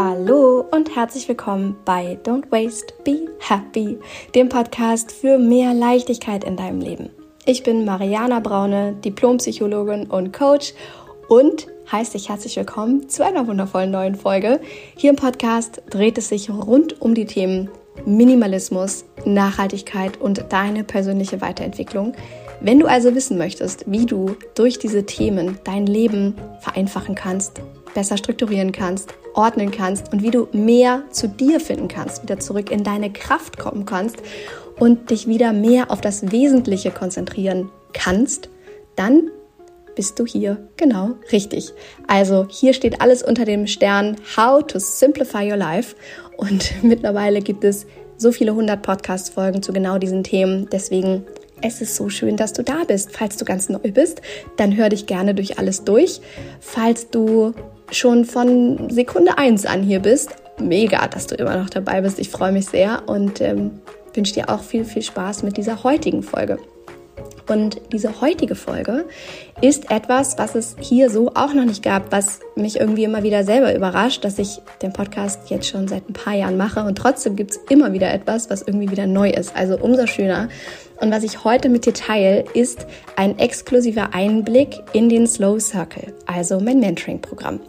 Hallo und herzlich willkommen bei Don't Waste, Be Happy, dem Podcast für mehr Leichtigkeit in deinem Leben. Ich bin Mariana Braune, Diplompsychologin und Coach und heiße dich herzlich willkommen zu einer wundervollen neuen Folge. Hier im Podcast dreht es sich rund um die Themen Minimalismus, Nachhaltigkeit und deine persönliche Weiterentwicklung. Wenn du also wissen möchtest, wie du durch diese Themen dein Leben vereinfachen kannst, besser strukturieren kannst, ordnen kannst und wie du mehr zu dir finden kannst, wieder zurück in deine Kraft kommen kannst und dich wieder mehr auf das Wesentliche konzentrieren kannst, dann bist du hier genau richtig. Also hier steht alles unter dem Stern How to Simplify Your Life und mittlerweile gibt es so viele hundert Podcast-Folgen zu genau diesen Themen. Deswegen es ist so schön, dass du da bist. Falls du ganz neu bist, dann hör dich gerne durch alles durch. Falls du schon von Sekunde 1 an hier bist. Mega, dass du immer noch dabei bist. Ich freue mich sehr und ähm, wünsche dir auch viel, viel Spaß mit dieser heutigen Folge. Und diese heutige Folge ist etwas, was es hier so auch noch nicht gab, was mich irgendwie immer wieder selber überrascht, dass ich den Podcast jetzt schon seit ein paar Jahren mache und trotzdem gibt es immer wieder etwas, was irgendwie wieder neu ist. Also umso schöner. Und was ich heute mit dir teile, ist ein exklusiver Einblick in den Slow Circle, also mein Mentoring-Programm.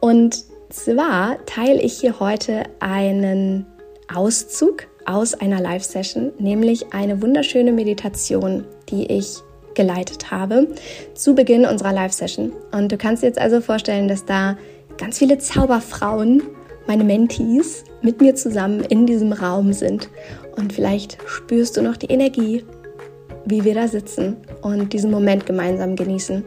Und zwar teile ich hier heute einen Auszug aus einer Live-Session, nämlich eine wunderschöne Meditation, die ich geleitet habe zu Beginn unserer Live-Session. Und du kannst dir jetzt also vorstellen, dass da ganz viele Zauberfrauen, meine Mentees, mit mir zusammen in diesem Raum sind. Und vielleicht spürst du noch die Energie, wie wir da sitzen und diesen Moment gemeinsam genießen.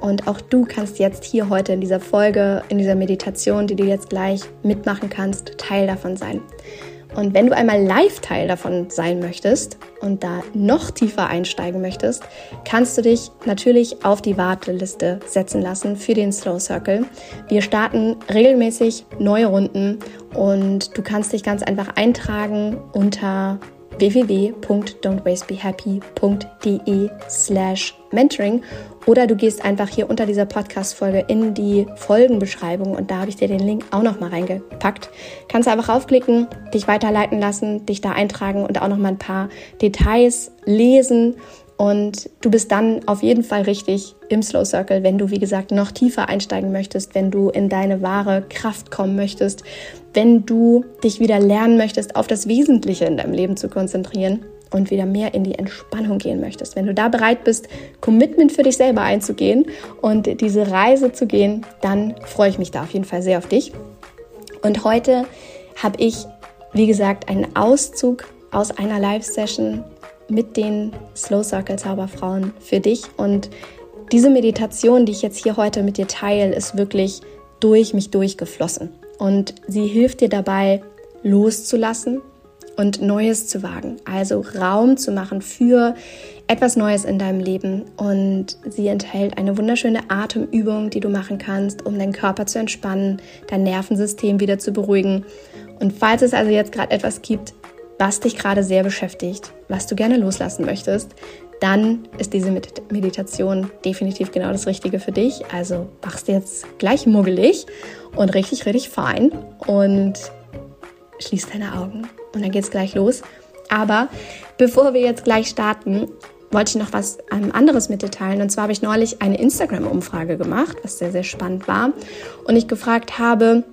Und auch du kannst jetzt hier heute in dieser Folge, in dieser Meditation, die du jetzt gleich mitmachen kannst, Teil davon sein. Und wenn du einmal live Teil davon sein möchtest und da noch tiefer einsteigen möchtest, kannst du dich natürlich auf die Warteliste setzen lassen für den Slow Circle. Wir starten regelmäßig neue Runden und du kannst dich ganz einfach eintragen unter www.don'twastebehappy.de slash mentoring oder du gehst einfach hier unter dieser Podcast-Folge in die Folgenbeschreibung und da habe ich dir den Link auch nochmal reingepackt. Kannst einfach raufklicken, dich weiterleiten lassen, dich da eintragen und auch nochmal ein paar Details lesen und du bist dann auf jeden Fall richtig im Slow Circle, wenn du, wie gesagt, noch tiefer einsteigen möchtest, wenn du in deine wahre Kraft kommen möchtest, wenn du dich wieder lernen möchtest, auf das Wesentliche in deinem Leben zu konzentrieren und wieder mehr in die Entspannung gehen möchtest. Wenn du da bereit bist, Commitment für dich selber einzugehen und diese Reise zu gehen, dann freue ich mich da auf jeden Fall sehr auf dich. Und heute habe ich, wie gesagt, einen Auszug aus einer Live-Session mit den Slow Circle Zauberfrauen für dich. Und diese Meditation, die ich jetzt hier heute mit dir teile, ist wirklich durch mich durchgeflossen. Und sie hilft dir dabei, loszulassen und Neues zu wagen. Also Raum zu machen für etwas Neues in deinem Leben. Und sie enthält eine wunderschöne Atemübung, die du machen kannst, um deinen Körper zu entspannen, dein Nervensystem wieder zu beruhigen. Und falls es also jetzt gerade etwas gibt, was dich gerade sehr beschäftigt, was du gerne loslassen möchtest, dann ist diese Meditation definitiv genau das Richtige für dich. Also machst jetzt gleich muggelig und richtig, richtig fein und schließ deine Augen und dann geht's gleich los. Aber bevor wir jetzt gleich starten, wollte ich noch was ähm, anderes mit dir teilen. Und zwar habe ich neulich eine Instagram-Umfrage gemacht, was sehr, sehr spannend war. Und ich gefragt habe,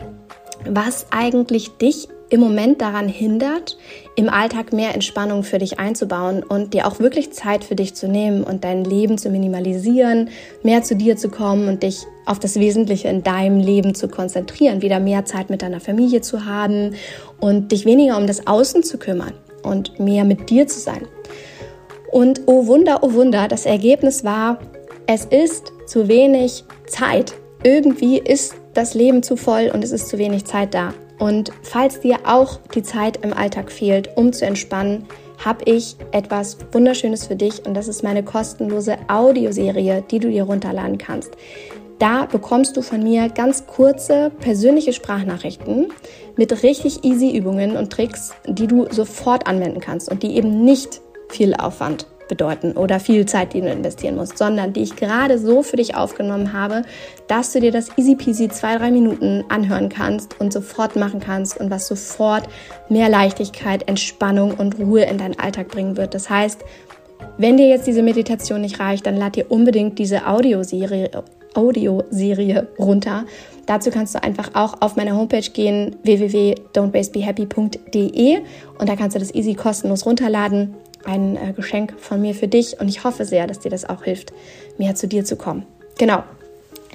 was eigentlich dich im Moment daran hindert, im Alltag mehr Entspannung für dich einzubauen und dir auch wirklich Zeit für dich zu nehmen und dein Leben zu minimalisieren, mehr zu dir zu kommen und dich auf das Wesentliche in deinem Leben zu konzentrieren, wieder mehr Zeit mit deiner Familie zu haben und dich weniger um das Außen zu kümmern und mehr mit dir zu sein. Und oh Wunder, oh Wunder, das Ergebnis war, es ist zu wenig Zeit. Irgendwie ist das Leben zu voll und es ist zu wenig Zeit da. Und falls dir auch die Zeit im Alltag fehlt, um zu entspannen, habe ich etwas Wunderschönes für dich und das ist meine kostenlose Audioserie, die du dir runterladen kannst. Da bekommst du von mir ganz kurze persönliche Sprachnachrichten mit richtig easy Übungen und Tricks, die du sofort anwenden kannst und die eben nicht viel Aufwand bedeuten oder viel Zeit, die du investieren musst, sondern die ich gerade so für dich aufgenommen habe, dass du dir das easy peasy zwei, drei Minuten anhören kannst und sofort machen kannst und was sofort mehr Leichtigkeit, Entspannung und Ruhe in deinen Alltag bringen wird. Das heißt, wenn dir jetzt diese Meditation nicht reicht, dann lad dir unbedingt diese Audioserie, Audioserie runter. Dazu kannst du einfach auch auf meine Homepage gehen, www.don'tbasebehappy.de und da kannst du das easy kostenlos runterladen. Ein äh, Geschenk von mir für dich und ich hoffe sehr, dass dir das auch hilft, mehr zu dir zu kommen. Genau.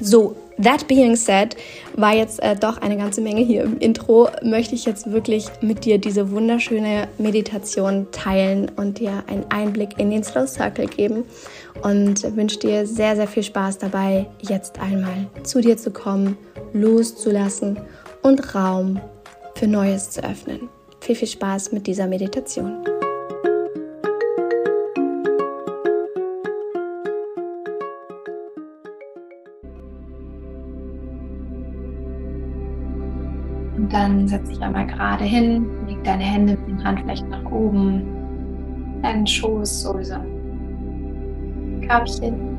So, that being said, war jetzt äh, doch eine ganze Menge hier im Intro. Möchte ich jetzt wirklich mit dir diese wunderschöne Meditation teilen und dir einen Einblick in den Slow Circle geben und wünsche dir sehr, sehr viel Spaß dabei, jetzt einmal zu dir zu kommen, loszulassen und Raum für Neues zu öffnen. Viel, viel Spaß mit dieser Meditation. Und dann setz dich einmal gerade hin, leg deine Hände mit den Handflächen nach oben, deinen Schoß sowieso. Körbchen,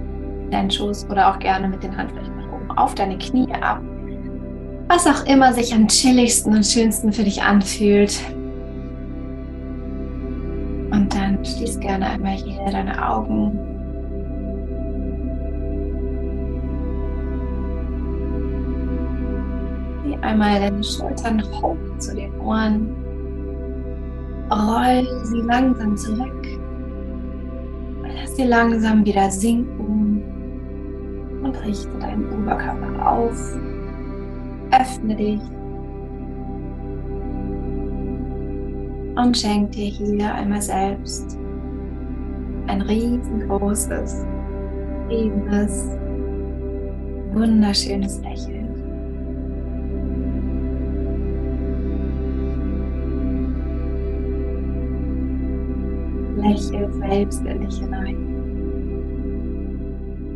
deinen Schoß oder auch gerne mit den Handflächen nach oben auf deine Knie ab. Was auch immer sich am chilligsten und schönsten für dich anfühlt. Und dann schließ gerne einmal hier deine Augen einmal deine Schultern hoch zu den Ohren. Roll sie langsam zurück. Lass sie langsam wieder sinken und richte deinen Oberkörper auf. Öffne dich und schenk dir hier einmal selbst ein riesengroßes, liebendes, wunderschönes Lächeln. Lächel selbst in dich hinein.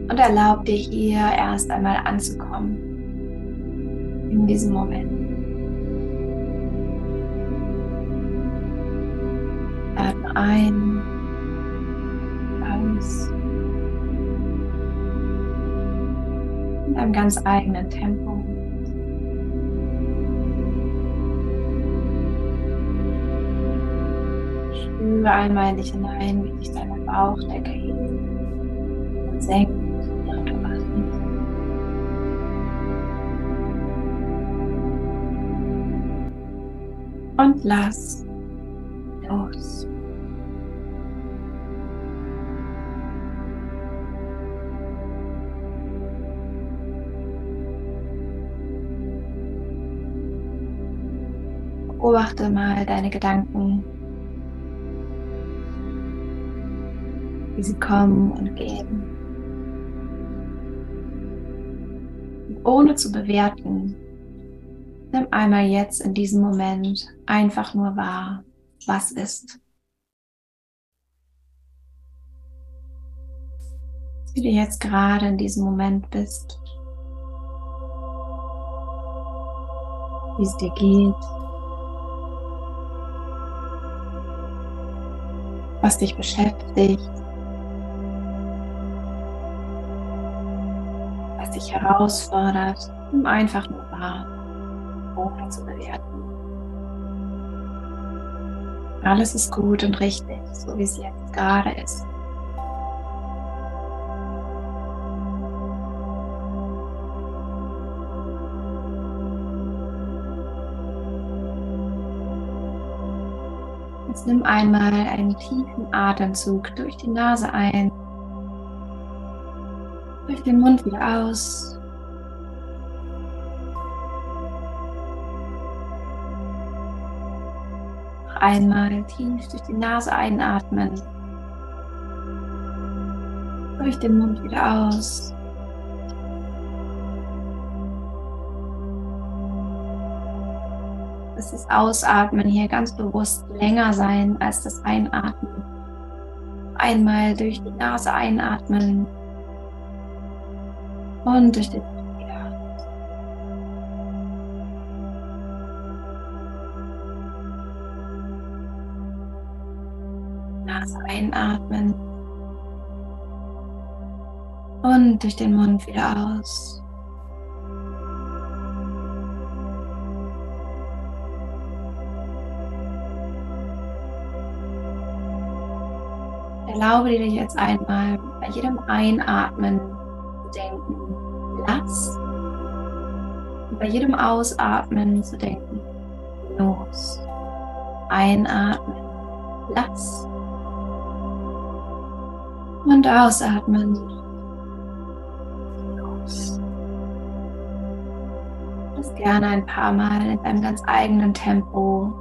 Und erlaub dir hier erst einmal anzukommen. In diesem Moment. Atme ein, aus. In einem ganz eigenen Tempo. Spüre einmal in dich hinein, wie sich deine Bauchdecke hebt und senkt. Und lass los. Beobachte mal deine Gedanken wie sie kommen und gehen. Und ohne zu bewerten, nimm einmal jetzt in diesem Moment einfach nur wahr, was ist. Wie du jetzt gerade in diesem Moment bist. Wie es dir geht. Was dich beschäftigt. Dich herausfordert, nimm einfach nur wahr, ohne zu bewerten. Alles ist gut und richtig, so wie es jetzt gerade ist. Jetzt nimm einmal einen tiefen Atemzug durch die Nase ein durch den Mund wieder aus. Noch einmal tief durch die Nase einatmen. Durch den Mund wieder aus. Lass das Ausatmen hier ganz bewusst länger sein als das Einatmen. Einmal durch die Nase einatmen und durch den Mund wieder. Nase einatmen Und durch den Mund wieder aus. Erlaube dir jetzt einmal bei jedem Einatmen denken, lass. Und bei jedem Ausatmen zu denken, los. Einatmen, lass. Und ausatmen, los. Das gerne ein paar Mal in deinem ganz eigenen Tempo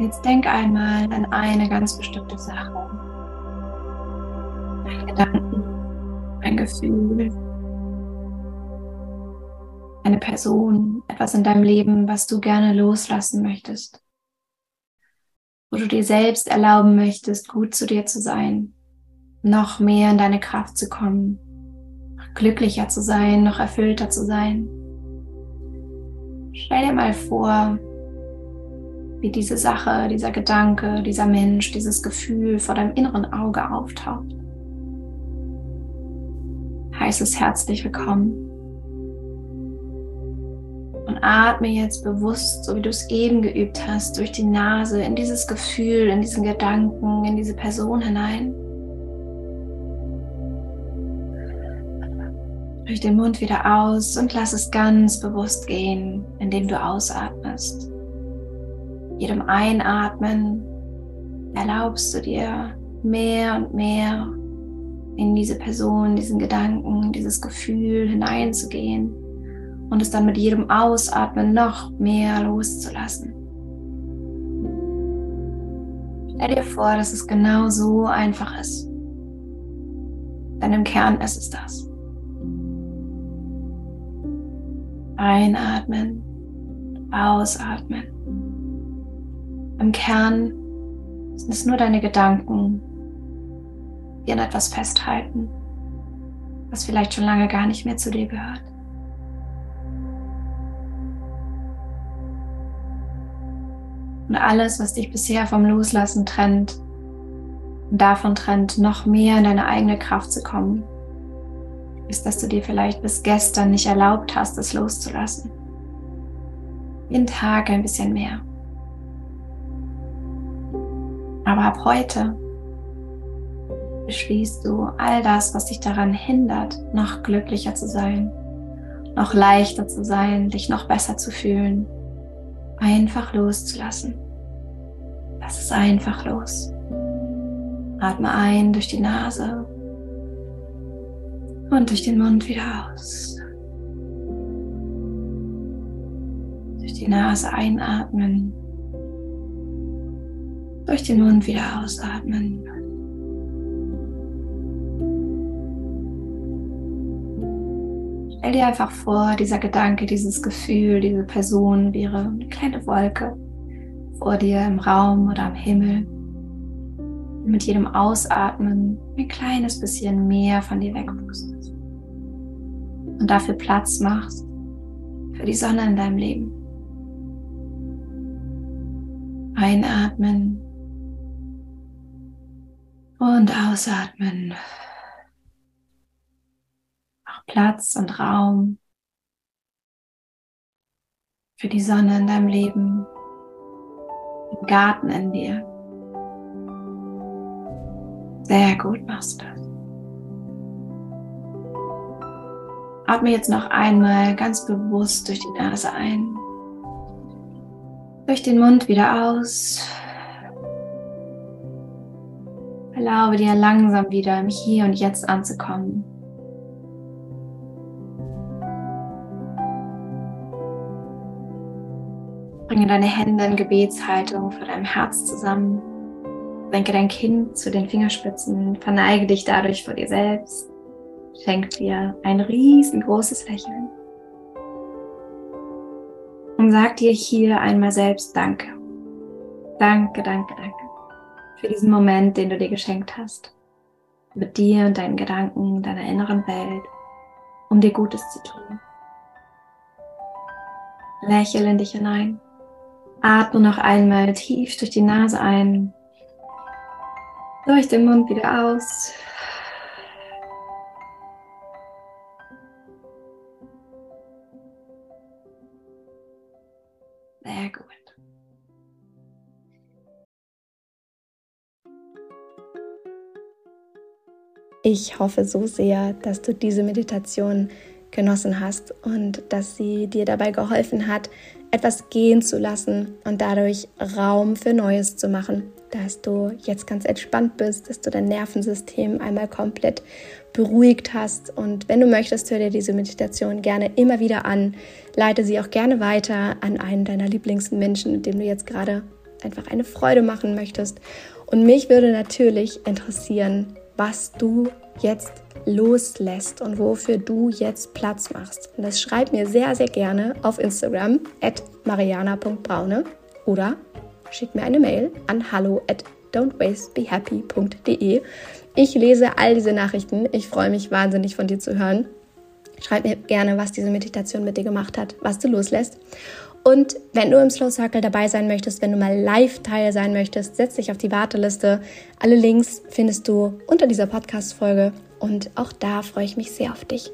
Jetzt denk einmal an eine ganz bestimmte Sache. Ein Gedanken, ein Gefühl, eine Person, etwas in deinem Leben, was du gerne loslassen möchtest. Wo du dir selbst erlauben möchtest, gut zu dir zu sein, noch mehr in deine Kraft zu kommen, noch glücklicher zu sein, noch erfüllter zu sein. Stell dir mal vor, wie diese Sache, dieser Gedanke, dieser Mensch, dieses Gefühl vor deinem inneren Auge auftaucht. Heiß es herzlich willkommen. Und atme jetzt bewusst, so wie du es eben geübt hast, durch die Nase in dieses Gefühl, in diesen Gedanken, in diese Person hinein. durch den Mund wieder aus und lass es ganz bewusst gehen, indem du ausatmest. Jedem Einatmen erlaubst du dir mehr und mehr in diese Person, diesen Gedanken, dieses Gefühl hineinzugehen und es dann mit jedem Ausatmen noch mehr loszulassen. Stell dir vor, dass es genau so einfach ist. Denn im Kern ist es das. Einatmen, ausatmen. Im Kern sind es nur deine Gedanken, die an etwas festhalten, was vielleicht schon lange gar nicht mehr zu dir gehört. Und alles, was dich bisher vom Loslassen trennt, und davon trennt, noch mehr in deine eigene Kraft zu kommen, ist, dass du dir vielleicht bis gestern nicht erlaubt hast, es loszulassen. Jeden Tag ein bisschen mehr. Aber ab heute beschließt du all das, was dich daran hindert, noch glücklicher zu sein, noch leichter zu sein, dich noch besser zu fühlen, einfach loszulassen. Lass es einfach los. Atme ein durch die Nase und durch den Mund wieder aus. Durch die Nase einatmen. Durch den Mund wieder ausatmen. Stell dir einfach vor, dieser Gedanke, dieses Gefühl, diese Person wäre eine kleine Wolke vor dir im Raum oder am Himmel. mit jedem Ausatmen ein kleines bisschen mehr von dir wegpustest und dafür Platz machst für die Sonne in deinem Leben. Einatmen und ausatmen. Auch Platz und Raum für die Sonne in deinem Leben, im Garten in dir. Sehr gut machst du das. Atme jetzt noch einmal ganz bewusst durch die Nase ein. Durch den Mund wieder aus. Erlaube dir langsam wieder im Hier und Jetzt anzukommen. Bringe deine Hände in Gebetshaltung vor deinem Herz zusammen. Senke dein Kind zu den Fingerspitzen, verneige dich dadurch vor dir selbst, schenk dir ein riesengroßes Lächeln und sag dir hier einmal selbst Danke. Danke, danke, danke für diesen Moment, den du dir geschenkt hast. Mit dir und deinen Gedanken, deiner inneren Welt, um dir Gutes zu tun. Lächel in dich hinein. Atme noch einmal tief durch die Nase ein durch den Mund wieder aus. Sehr gut. Ich hoffe so sehr, dass du diese Meditation genossen hast und dass sie dir dabei geholfen hat, etwas gehen zu lassen und dadurch Raum für Neues zu machen dass du jetzt ganz entspannt bist, dass du dein Nervensystem einmal komplett beruhigt hast. Und wenn du möchtest, hör dir diese Meditation gerne immer wieder an. Leite sie auch gerne weiter an einen deiner Lieblingsmenschen, mit dem du jetzt gerade einfach eine Freude machen möchtest. Und mich würde natürlich interessieren, was du jetzt loslässt und wofür du jetzt Platz machst. Und das schreib mir sehr, sehr gerne auf Instagram at mariana.braune oder schick mir eine Mail an hallo at don'twastebehappy.de. Ich lese all diese Nachrichten. Ich freue mich wahnsinnig von dir zu hören. Schreib mir gerne, was diese Meditation mit dir gemacht hat, was du loslässt. Und wenn du im Slow Circle dabei sein möchtest, wenn du mal live Teil sein möchtest, setz dich auf die Warteliste. Alle Links findest du unter dieser Podcast-Folge. Und auch da freue ich mich sehr auf dich.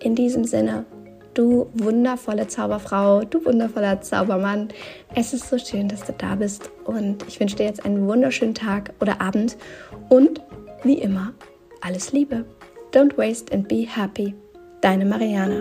In diesem Sinne, du wundervolle Zauberfrau, du wundervoller Zaubermann. Es ist so schön, dass du da bist und ich wünsche dir jetzt einen wunderschönen Tag oder Abend und wie immer alles Liebe. Don't waste and be happy. Deine Mariana.